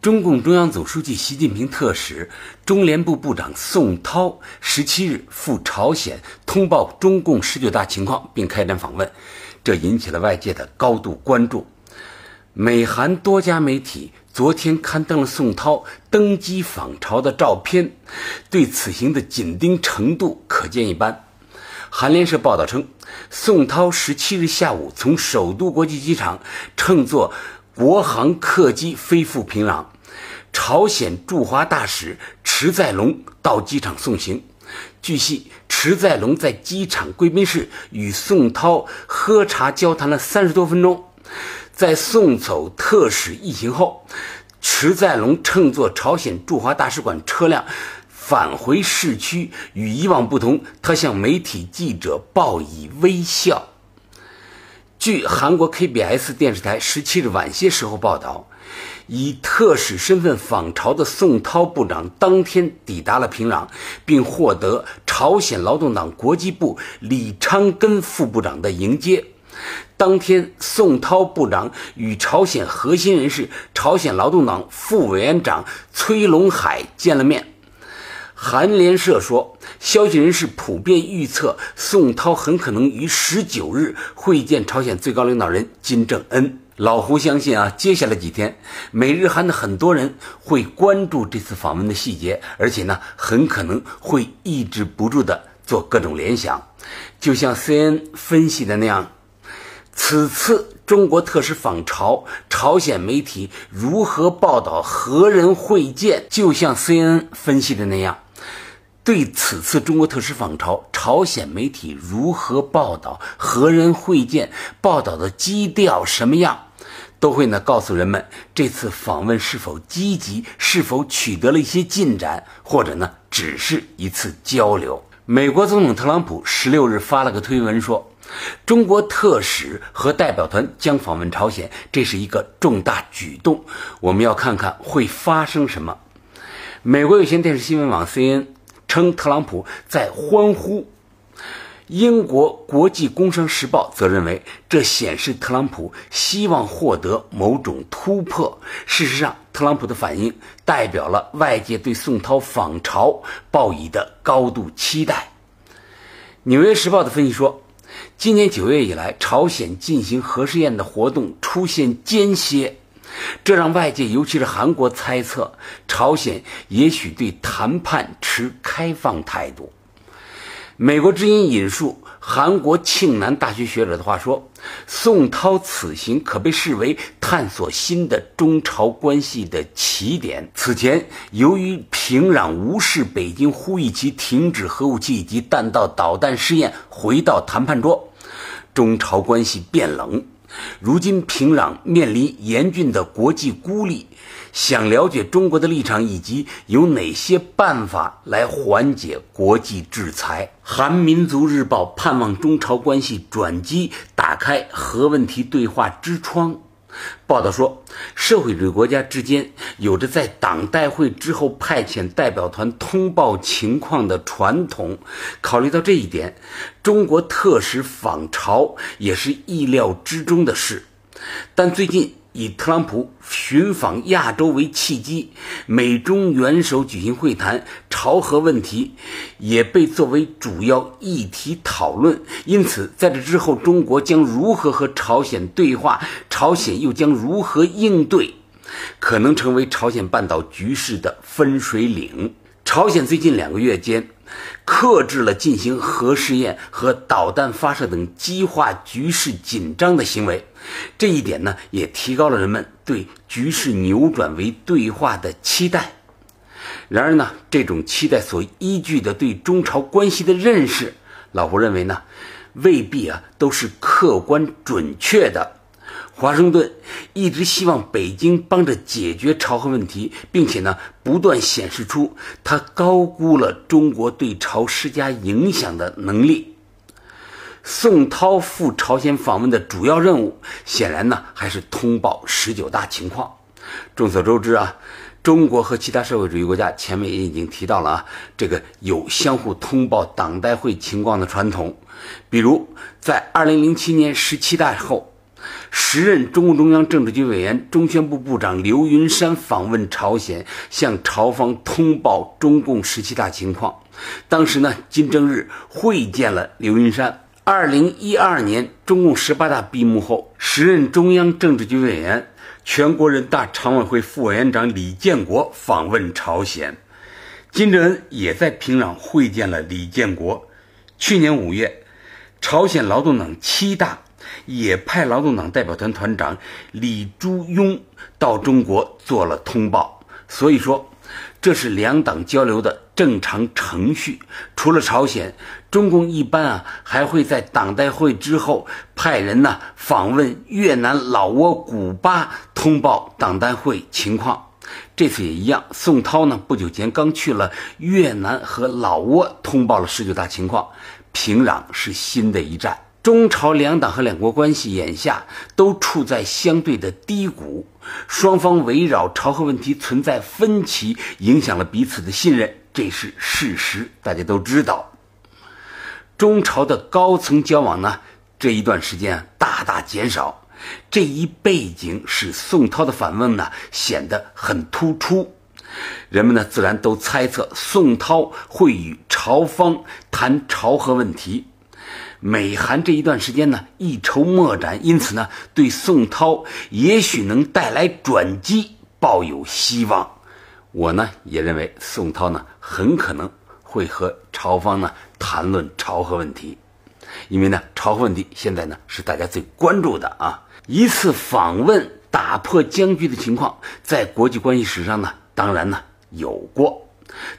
中共中央总书记习近平特使、中联部部长宋涛十七日赴朝鲜通报中共十九大情况，并开展访问，这引起了外界的高度关注。美韩多家媒体昨天刊登了宋涛登机访朝的照片，对此行的紧盯程度可见一斑。韩联社报道称，宋涛十七日下午从首都国际机场乘坐。国航客机飞赴平壤，朝鲜驻华大使池在龙到机场送行。据悉，池在龙在机场贵宾室与宋涛喝茶交谈了三十多分钟。在送走特使一行后，池在龙乘坐朝鲜驻华大使馆车辆返回市区。与以往不同，他向媒体记者报以微笑。据韩国 KBS 电视台十七日晚些时候报道，以特使身份访朝的宋涛部长当天抵达了平壤，并获得朝鲜劳动党国际部李昌根副部长的迎接。当天，宋涛部长与朝鲜核心人士、朝鲜劳动党副委员长崔龙海见了面。韩联社说，消息人士普遍预测，宋涛很可能于十九日会见朝鲜最高领导人金正恩。老胡相信啊，接下来几天，美日韩的很多人会关注这次访问的细节，而且呢，很可能会抑制不住的做各种联想。就像 C N 分析的那样，此次中国特使访朝，朝鲜媒体如何报道何人会见？就像 C N 分析的那样。对此次中国特使访朝，朝鲜媒体如何报道，何人会见，报道的基调什么样，都会呢告诉人们这次访问是否积极，是否取得了一些进展，或者呢只是一次交流。美国总统特朗普十六日发了个推文说，中国特使和代表团将访问朝鲜，这是一个重大举动，我们要看看会发生什么。美国有线电视新闻网 C N。称特朗普在欢呼，英国国际工商时报则认为这显示特朗普希望获得某种突破。事实上，特朗普的反应代表了外界对宋涛访朝报以的高度期待。纽约时报的分析说，今年九月以来，朝鲜进行核试验的活动出现间歇。这让外界，尤其是韩国猜测，朝鲜也许对谈判持开放态度。美国之音引述韩国庆南大学学者的话说：“宋涛此行可被视为探索新的中朝关系的起点。此前，由于平壤无视北京呼吁其停止核武器以及弹道导弹试验，回到谈判桌，中朝关系变冷。”如今平壤面临严峻的国际孤立，想了解中国的立场以及有哪些办法来缓解国际制裁。韩民族日报盼望中朝关系转机，打开核问题对话之窗。报道说，社会主义国家之间有着在党代会之后派遣代表团通报情况的传统。考虑到这一点，中国特使访朝也是意料之中的事。但最近，以特朗普寻访亚洲为契机，美中元首举行会谈，朝核问题也被作为主要议题讨论。因此，在这之后，中国将如何和朝鲜对话，朝鲜又将如何应对，可能成为朝鲜半岛局势的分水岭。朝鲜最近两个月间。克制了进行核试验和导弹发射等激化局势紧张的行为，这一点呢，也提高了人们对局势扭转为对话的期待。然而呢，这种期待所依据的对中朝关系的认识，老胡认为呢，未必啊都是客观准确的。华盛顿一直希望北京帮着解决朝核问题，并且呢，不断显示出他高估了中国对朝施加影响的能力。宋涛赴朝鲜访问的主要任务，显然呢还是通报十九大情况。众所周知啊，中国和其他社会主义国家前面也已经提到了啊，这个有相互通报党代会情况的传统。比如在二零零七年十七大后，时任中共中央政治局委员、中宣部部长刘云山访问朝鲜，向朝方通报中共十七大情况。当时呢，金正日会见了刘云山。二零一二年，中共十八大闭幕后，时任中央政治局委员、全国人大常委会副委员长李建国访问朝鲜，金正恩也在平壤会见了李建国。去年五月，朝鲜劳动党七大也派劳动党代表团团长李朱庸到中国做了通报。所以说，这是两党交流的。正常程序，除了朝鲜，中共一般啊还会在党代会之后派人呢访问越南、老挝、古巴，通报党代会情况。这次也一样，宋涛呢不久前刚去了越南和老挝，通报了十九大情况。平壤是新的一站。中朝两党和两国关系眼下都处在相对的低谷，双方围绕朝核问题存在分歧，影响了彼此的信任，这是事实，大家都知道。中朝的高层交往呢，这一段时间大大减少，这一背景使宋涛的反问呢显得很突出，人们呢自然都猜测宋涛会与朝方谈朝核问题。美韩这一段时间呢一筹莫展，因此呢对宋涛也许能带来转机抱有希望。我呢也认为宋涛呢很可能会和朝方呢谈论朝核问题，因为呢朝核问题现在呢是大家最关注的啊。一次访问打破僵局的情况，在国际关系史上呢当然呢有过。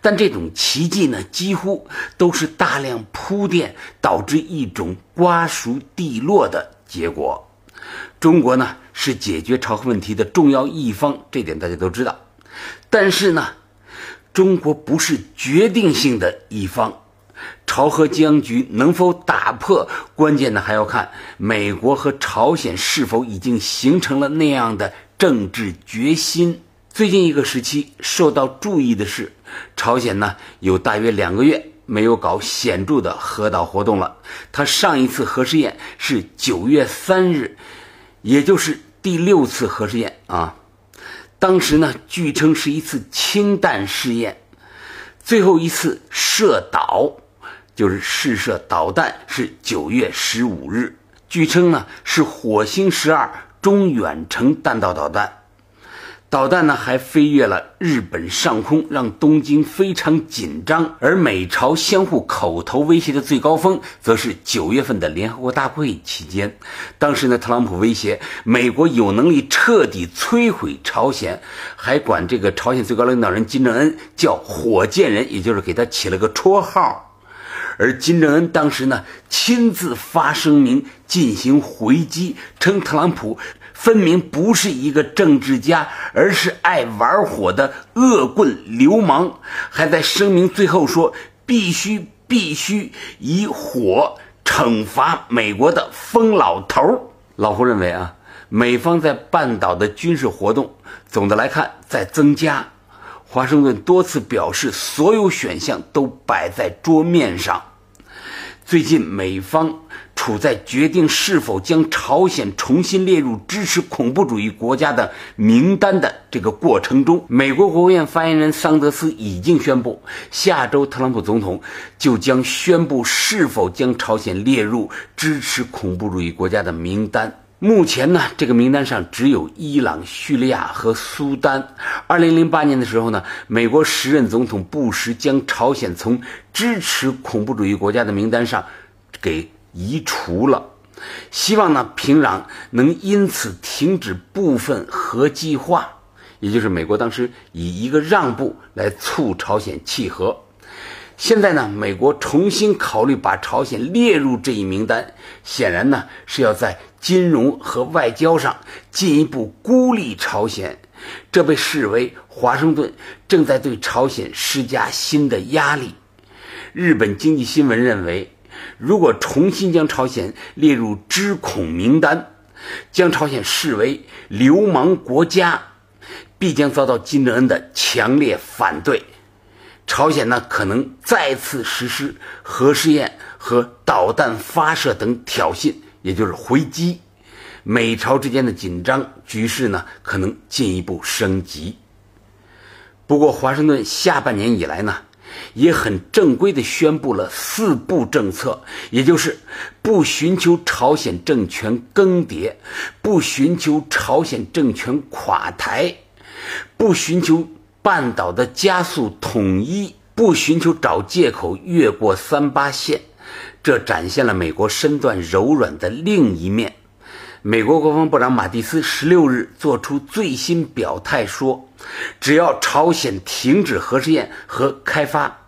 但这种奇迹呢，几乎都是大量铺垫导致一种瓜熟蒂落的结果。中国呢是解决朝核问题的重要一方，这点大家都知道。但是呢，中国不是决定性的一方。朝核僵局能否打破，关键呢还要看美国和朝鲜是否已经形成了那样的政治决心。最近一个时期受到注意的是，朝鲜呢有大约两个月没有搞显著的核导活动了。它上一次核试验是九月三日，也就是第六次核试验啊。当时呢，据称是一次氢弹试验。最后一次射导，就是试射导弹，是九月十五日，据称呢是火星十二中远程弹道导弹。导弹呢还飞越了日本上空，让东京非常紧张。而美朝相互口头威胁的最高峰，则是九月份的联合国大会期间。当时呢，特朗普威胁美国有能力彻底摧毁朝鲜，还管这个朝鲜最高领导人金正恩叫“火箭人”，也就是给他起了个绰号。而金正恩当时呢，亲自发声明进行回击，称特朗普。分明不是一个政治家，而是爱玩火的恶棍流氓。还在声明最后说：“必须必须以火惩罚美国的疯老头。”老胡认为啊，美方在半岛的军事活动，总的来看在增加。华盛顿多次表示，所有选项都摆在桌面上。最近美方。处在决定是否将朝鲜重新列入支持恐怖主义国家的名单的这个过程中，美国国务院发言人桑德斯已经宣布，下周特朗普总统就将宣布是否将朝鲜列入支持恐怖主义国家的名单。目前呢，这个名单上只有伊朗、叙利亚和苏丹。二零零八年的时候呢，美国时任总统布什将朝鲜从支持恐怖主义国家的名单上给。移除了，希望呢平壤能因此停止部分核计划，也就是美国当时以一个让步来促朝鲜契合。现在呢，美国重新考虑把朝鲜列入这一名单，显然呢是要在金融和外交上进一步孤立朝鲜，这被视为华盛顿正在对朝鲜施加新的压力。日本经济新闻认为。如果重新将朝鲜列入知恐名单，将朝鲜视为流氓国家，必将遭到金正恩的强烈反对。朝鲜呢，可能再次实施核试验和导弹发射等挑衅，也就是回击。美朝之间的紧张局势呢，可能进一步升级。不过，华盛顿下半年以来呢，也很正规地宣布了四不政策，也就是不寻求朝鲜政权更迭，不寻求朝鲜政权垮台，不寻求半岛的加速统一，不寻求找借口越过三八线。这展现了美国身段柔软的另一面。美国国防部长马蒂斯十六日作出最新表态说，只要朝鲜停止核试验和开发，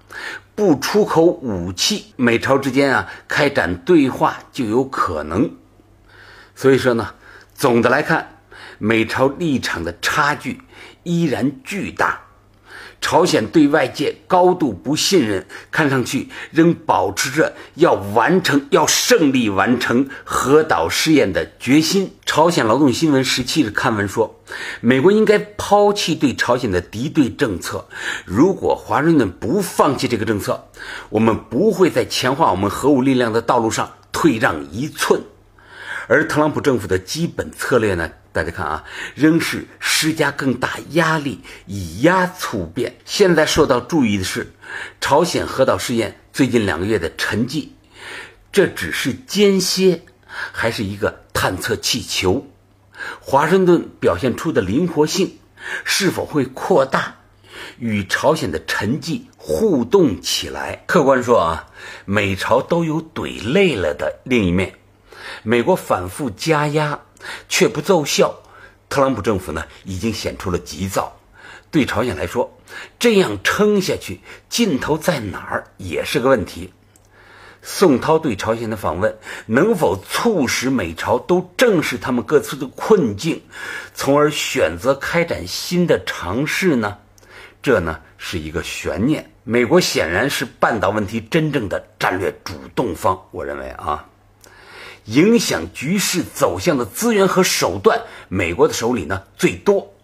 不出口武器，美朝之间啊开展对话就有可能。所以说呢，总的来看，美朝立场的差距依然巨大。朝鲜对外界高度不信任，看上去仍保持着要完成、要胜利完成核岛试验的决心。朝鲜劳动新闻十七日刊文说，美国应该抛弃对朝鲜的敌对政策。如果华盛顿不放弃这个政策，我们不会在强化我们核武力量的道路上退让一寸。而特朗普政府的基本策略呢？大家看啊，仍是施加更大压力，以压促变。现在受到注意的是，朝鲜核岛试验最近两个月的沉寂，这只是间歇，还是一个探测气球？华盛顿表现出的灵活性是否会扩大，与朝鲜的沉寂互动起来？客观说啊，美朝都有怼累了的另一面。美国反复加压，却不奏效。特朗普政府呢，已经显出了急躁。对朝鲜来说，这样撑下去，尽头在哪儿也是个问题。宋涛对朝鲜的访问，能否促使美朝都正视他们各自的困境，从而选择开展新的尝试呢？这呢，是一个悬念。美国显然是半岛问题真正的战略主动方，我认为啊。影响局势走向的资源和手段，美国的手里呢最多。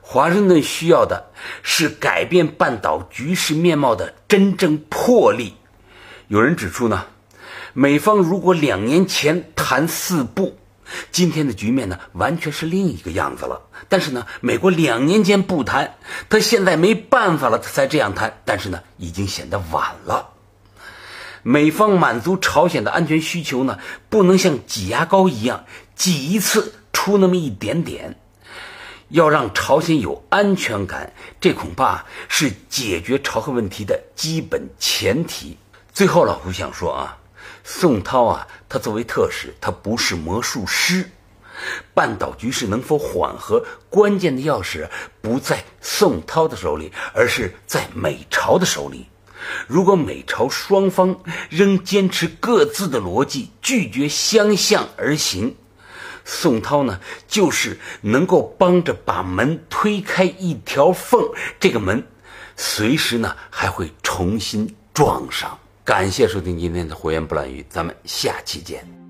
华盛顿需要的是改变半岛局势面貌的真正魄力。有人指出呢，美方如果两年前谈四不，今天的局面呢完全是另一个样子了。但是呢，美国两年间不谈，他现在没办法了，他才这样谈。但是呢，已经显得晚了。美方满足朝鲜的安全需求呢，不能像挤牙膏一样挤一次出那么一点点，要让朝鲜有安全感，这恐怕是解决朝核问题的基本前提。最后，老胡想说啊，宋涛啊，他作为特使，他不是魔术师，半岛局势能否缓和，关键的钥匙不在宋涛的手里，而是在美朝的手里。如果美朝双方仍坚持各自的逻辑，拒绝相向而行，宋涛呢，就是能够帮着把门推开一条缝，这个门随时呢还会重新撞上。感谢收听今天的《火焰不乱语》，咱们下期见。